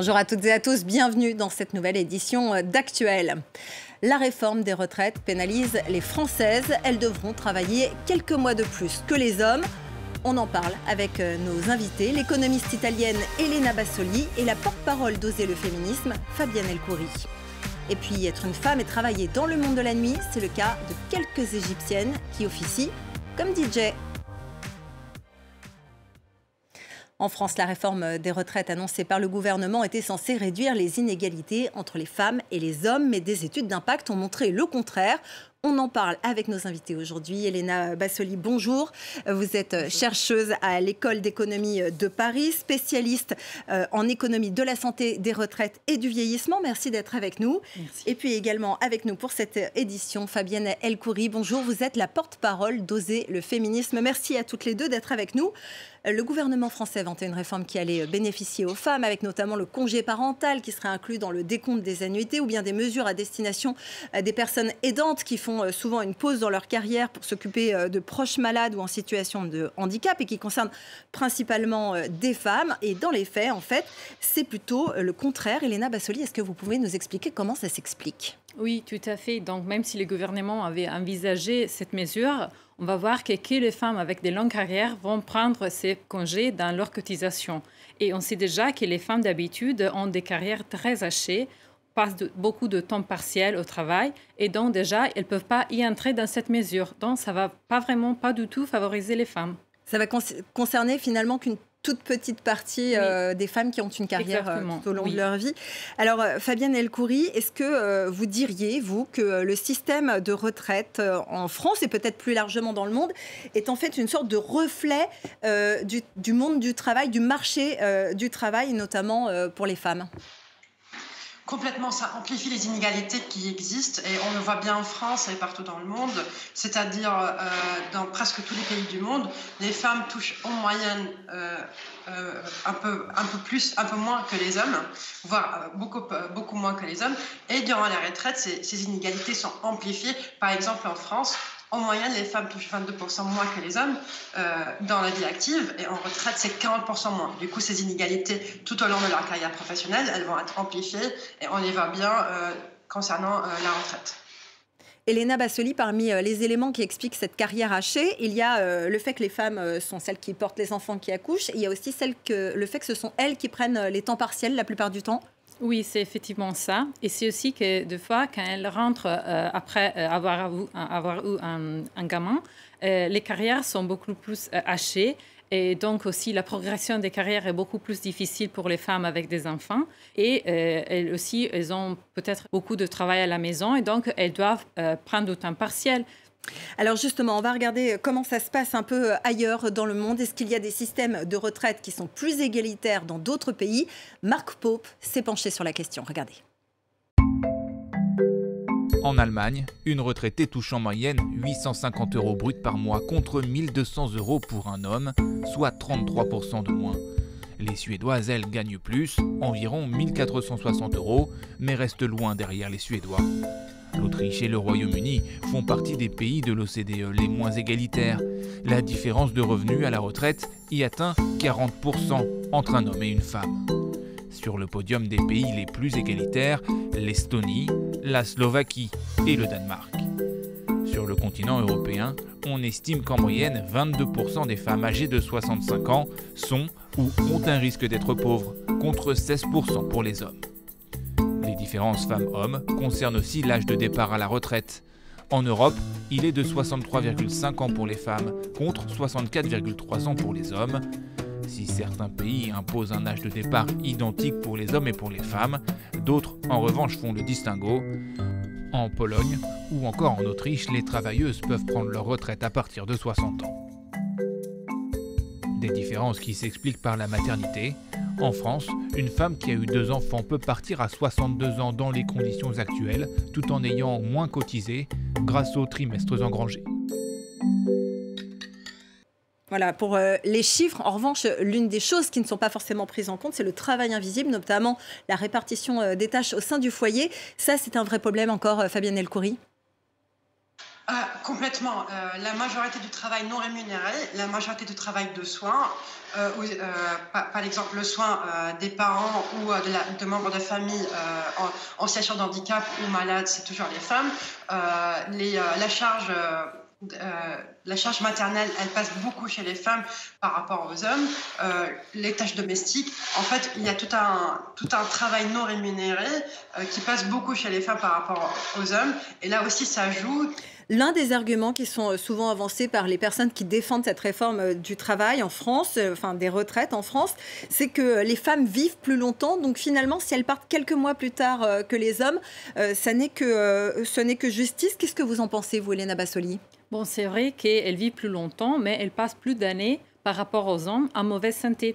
Bonjour à toutes et à tous, bienvenue dans cette nouvelle édition d'Actuel. La réforme des retraites pénalise les Françaises. Elles devront travailler quelques mois de plus que les hommes. On en parle avec nos invités, l'économiste italienne Elena Bassoli et la porte-parole d'Oser le féminisme, Fabienne Elkouri. Et puis être une femme et travailler dans le monde de la nuit, c'est le cas de quelques Égyptiennes qui officient comme DJ. En France, la réforme des retraites annoncée par le gouvernement était censée réduire les inégalités entre les femmes et les hommes, mais des études d'impact ont montré le contraire. On en parle avec nos invités aujourd'hui. Elena Bassoli, bonjour. Vous êtes chercheuse à l'école d'économie de Paris, spécialiste euh, en économie de la santé, des retraites et du vieillissement. Merci d'être avec nous. Merci. Et puis également avec nous pour cette édition, Fabienne Elkouri. Bonjour, vous êtes la porte-parole d'Oser le féminisme. Merci à toutes les deux d'être avec nous. Le gouvernement français vantait une réforme qui allait bénéficier aux femmes, avec notamment le congé parental qui serait inclus dans le décompte des annuités, ou bien des mesures à destination des personnes aidantes qui font souvent une pause dans leur carrière pour s'occuper de proches malades ou en situation de handicap et qui concernent principalement des femmes. Et dans les faits, en fait, c'est plutôt le contraire. Elena Bassoli, est-ce que vous pouvez nous expliquer comment ça s'explique? Oui, tout à fait. Donc, même si le gouvernement avait envisagé cette mesure, on va voir que, que les femmes avec des longues carrières vont prendre ces congés dans leur cotisation. Et on sait déjà que les femmes d'habitude ont des carrières très hachées, passent beaucoup de temps partiel au travail et donc déjà elles ne peuvent pas y entrer dans cette mesure. Donc ça ne va pas vraiment, pas du tout favoriser les femmes. Ça va concerner finalement qu'une toute petite partie oui. euh, des femmes qui ont une carrière euh, tout au long oui. de leur vie. Alors, euh, Fabienne Elkouri, est-ce que euh, vous diriez, vous, que le système de retraite en France et peut-être plus largement dans le monde est en fait une sorte de reflet du, du, monde du travail, du marché du travail, notamment pour les femmes? Complètement, ça amplifie les inégalités qui existent et on le voit bien en France et partout dans le monde, c'est-à-dire euh, dans presque tous les pays du monde, les femmes touchent en moyenne euh, euh, un, peu, un peu plus, un peu moins que les hommes, voire beaucoup, beaucoup moins que les hommes. Et durant la retraite, ces, ces inégalités sont amplifiées. Par exemple, en France, en moyenne, les femmes touchent 22% moins que les hommes euh, dans la vie active et en retraite, c'est 40% moins. Du coup, ces inégalités tout au long de leur carrière professionnelle, elles vont être amplifiées et on les voit bien euh, concernant euh, la retraite. Elena Bassoli, parmi les éléments qui expliquent cette carrière hachée, il y a le fait que les femmes sont celles qui portent les enfants qui accouchent. Il y a aussi le fait que ce sont elles qui prennent les temps partiels la plupart du temps. Oui, c'est effectivement ça. Et c'est aussi que des fois, quand elles rentrent euh, après avoir, avoir eu un, gamin, euh, les carrières sont beaucoup plus euh, hachées. Et donc aussi, la progression des carrières est beaucoup plus difficile pour les femmes avec des enfants. Et euh, elles aussi, elles ont peut-être beaucoup de travail à la maison et donc elles doivent euh, prendre du temps partiel. Alors justement, on va regarder comment ça se passe un peu ailleurs dans le monde. Est-ce qu'il y a des systèmes de retraite qui sont plus égalitaires dans d'autres pays? Marc Pope s'est penché sur la question. Regardez. En Allemagne, une retraitée touche en moyenne 850 euros brut par mois contre 1200 euros pour un homme, soit 33% de moins. Les Suédoises, elles, gagnent plus, environ 1460 euros, mais restent loin derrière les Suédois. L'Autriche et le Royaume-Uni font partie des pays de l'OCDE les moins égalitaires. La différence de revenus à la retraite y atteint 40% entre un homme et une femme. Sur le podium des pays les plus égalitaires, l'Estonie, la Slovaquie et le Danemark. Sur le continent européen, on estime qu'en moyenne 22% des femmes âgées de 65 ans sont ou ont un risque d'être pauvres, contre 16% pour les hommes. Les différences femmes-hommes concernent aussi l'âge de départ à la retraite. En Europe, il est de 63,5 ans pour les femmes, contre 64,3 ans pour les hommes. Si certains pays imposent un âge de départ identique pour les hommes et pour les femmes, d'autres en revanche font le distinguo. En Pologne ou encore en Autriche, les travailleuses peuvent prendre leur retraite à partir de 60 ans. Des différences qui s'expliquent par la maternité. En France, une femme qui a eu deux enfants peut partir à 62 ans dans les conditions actuelles, tout en ayant moins cotisé grâce aux trimestres engrangés. Voilà, pour euh, les chiffres, en revanche, l'une des choses qui ne sont pas forcément prises en compte, c'est le travail invisible, notamment la répartition euh, des tâches au sein du foyer. Ça, c'est un vrai problème encore, euh, Fabienne Elkoury complètement. la majorité du travail non rémunéré, la majorité du travail de soins, par, exemple le soin des parents ou de, membres de famille en, situation de handicap ou malade, c'est toujours les femmes. La charge euh, maternelle, elle passe beaucoup chez les femmes par rapport aux hommes. Euh, les tâches domestiques, en fait, il y a tout un, travail non rémunéré euh, qui passe beaucoup chez les femmes par rapport aux hommes. Et là aussi, ça joue. L'un des arguments qui sont souvent avancés par les personnes qui défendent cette réforme du travail en France, enfin des retraites en France, c'est que les femmes vivent plus longtemps. Donc finalement, si elles partent quelques mois plus tard que les hommes, ça n'est que, ce n'est que justice. Qu'est-ce que vous en pensez, vous, Elena Bassoli? Bon, c'est vrai qu'elle vit plus longtemps, mais elle passe plus d'années par rapport aux hommes en mauvaise santé.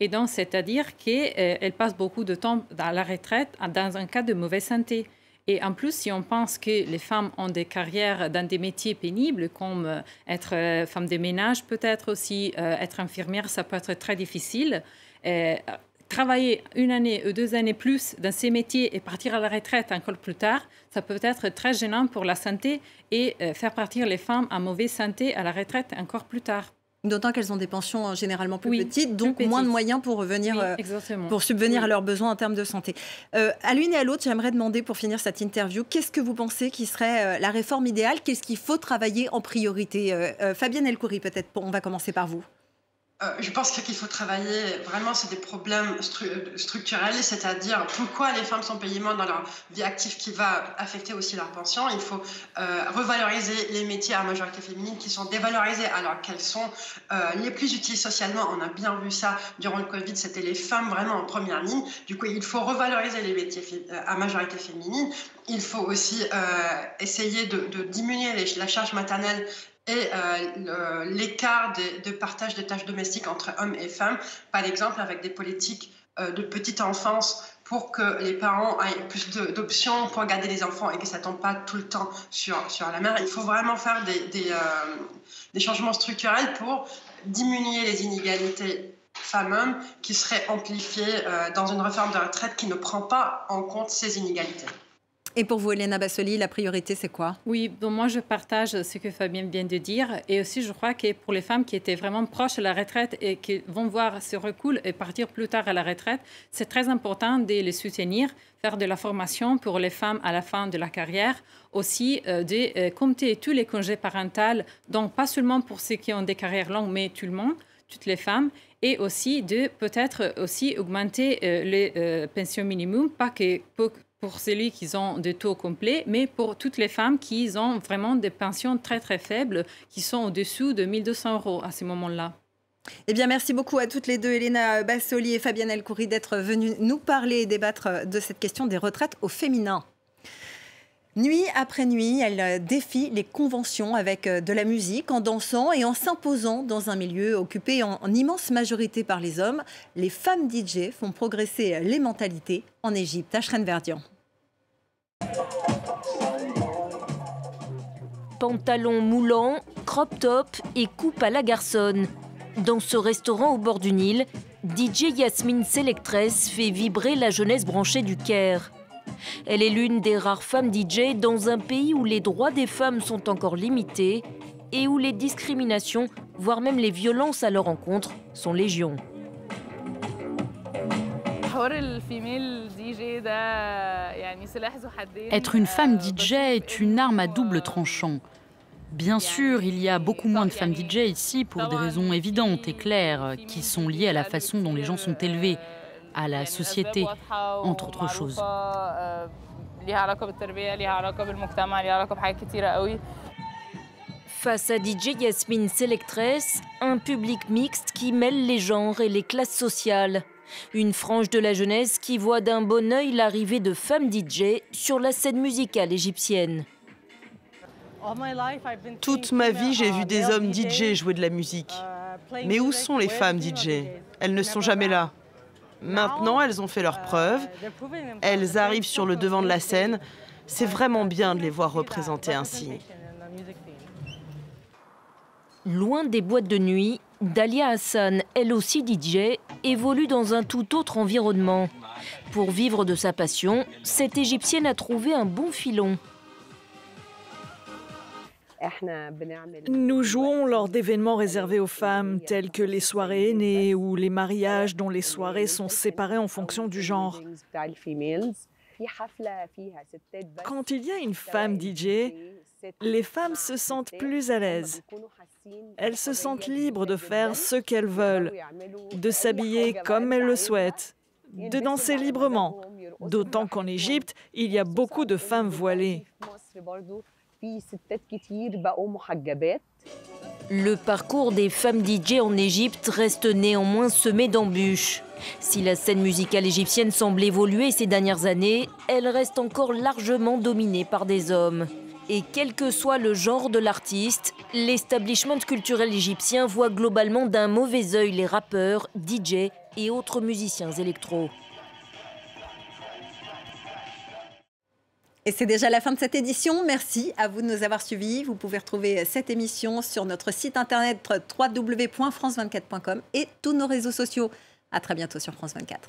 Et donc, c'est-à-dire qu'elle euh, passe beaucoup de temps à la retraite dans un cas de mauvaise santé. Et en plus, si on pense que les femmes ont des carrières dans des métiers pénibles, comme euh, être euh, femme de ménage, peut-être aussi être infirmière, ça peut être très difficile travailler une année ou deux années plus dans ces métiers et partir à la retraite encore plus tard, ça peut être très gênant pour la santé et euh, faire partir les femmes en mauvaise santé à la retraite encore plus tard. D'autant qu'elles ont des pensions euh, généralement plus petites, donc moins de moyens pour revenir, euh, pour subvenir à leurs besoins en termes de santé. à l'une et à l'autre, j'aimerais demander pour finir cette interview, qu'est-ce que vous pensez qui serait la réforme idéale? Qu'est-ce qu'il faut travailler en priorité? Fabienne Elkoury, peut-être, on va commencer par vous. Euh, je pense qu'il faut travailler vraiment sur des problèmes structurels, c'est-à-dire pourquoi les femmes sont payées moins dans leur vie active qui va affecter aussi leur pension. Il faut euh, revaloriser les métiers à majorité féminine qui sont dévalorisés alors qu'elles sont euh, les plus utiles socialement. On a bien vu ça durant le Covid, c'était les femmes vraiment en première ligne. Du coup, il faut revaloriser les métiers à majorité féminine. Il faut aussi essayer de, diminuer la charge maternelle et euh, l'écart de, partage des tâches domestiques entre hommes et femmes, par exemple avec des politiques euh, de petite enfance pour que les parents aient plus d'options pour garder les enfants et que ça tombe pas tout le temps sur, sur la mère. Il faut vraiment faire des, des, euh, des changements structurels pour diminuer les inégalités femmes-hommes qui seraient amplifiées dans une réforme de retraite qui ne prend pas en compte ces inégalités. Et pour vous, Elena Bassoli, la priorité, c'est quoi? Oui, donc moi, je partage ce que Fabien vient de dire. Et aussi, je crois que pour les femmes qui étaient vraiment proches de la retraite et qui vont voir ce recul et partir plus tard à la retraite, c'est très important de les soutenir, faire de la formation pour les femmes à la fin de la carrière, aussi euh, de euh, compter tous les congés parentaux, donc pas seulement pour ceux qui ont des carrières longues, mais tout le monde toutes les femmes et aussi de peut-être aussi augmenter euh, les pensions minimum, pas que pour celui qui ont des taux complets, mais pour toutes les femmes qui ont vraiment des pensions très très faibles, qui sont au-dessous de 1200 euros à ce moment-là. Eh bien, merci beaucoup à toutes les deux, Elena Bassoli et Fabienne Elcoury, d'être venues nous parler et débattre de cette question des retraites au féminin. Nuit après nuit, elle défie les conventions avec de la musique, en dansant et en s'imposant dans un milieu occupé en, immense majorité par les hommes. Les femmes DJ font progresser les mentalités en Égypte. Ashren Verdian. Pantalon moulant, crop top et coupe à la garçonne. Dans ce restaurant au bord du Nil, DJ Yasmine Selectress fait vibrer la jeunesse branchée du Caire. Elle est l'une des rares femmes DJ dans un pays où les droits des femmes sont encore limités et où les discriminations, voire même les violences à leur encontre, sont légion. Être une femme DJ est une arme à double tranchant. Bien sûr, il y a beaucoup moins de femmes DJ ici pour des raisons évidentes et claires qui sont liées à la façon dont les gens sont élevés, à la société, entre autres choses. Face à DJ Yasmine Selectress, un public mixte qui mêle les genres et les classes sociales. Une frange de la jeunesse qui voit d'un bon œil l'arrivée de femmes DJ sur la scène musicale égyptienne. Toute ma vie, j'ai vu des hommes DJ jouer de la musique. Mais où sont les femmes DJ Elles ne sont jamais là. Maintenant, elles ont fait leurs preuves. Elles arrivent sur le devant de la scène. C'est vraiment bien de les voir représentées ainsi. Loin des boîtes de nuit, Dalia Hassan, elle aussi DJ, évolue dans un tout autre environnement. Pour vivre de sa passion, cette Égyptienne a trouvé un bon filon. Nous jouons lors d'événements réservés aux femmes, tels que les soirées aînées ou les mariages dont les soirées sont séparées en fonction du genre. Quand il y a une femme DJ, les femmes se sentent plus à l'aise. Elles se sentent libres de faire ce qu'elles veulent, de s'habiller comme elles le souhaitent, de danser librement. D'autant qu'en Égypte, il y a beaucoup de femmes voilées. Le parcours des femmes DJ en Égypte reste néanmoins semé d'embûches. Si la scène musicale égyptienne semble évoluer ces dernières années, elle reste encore largement dominée par des hommes. Et quel que soit le genre de l'artiste, l'establishment culturel égyptien voit globalement d'un mauvais œil les rappeurs, DJ et autres musiciens électro. Et c'est déjà la fin de cette édition. Merci à vous de nous avoir suivis. Vous pouvez retrouver cette émission sur notre site internet www.france24.com et tous nos réseaux sociaux. À très bientôt sur France 24.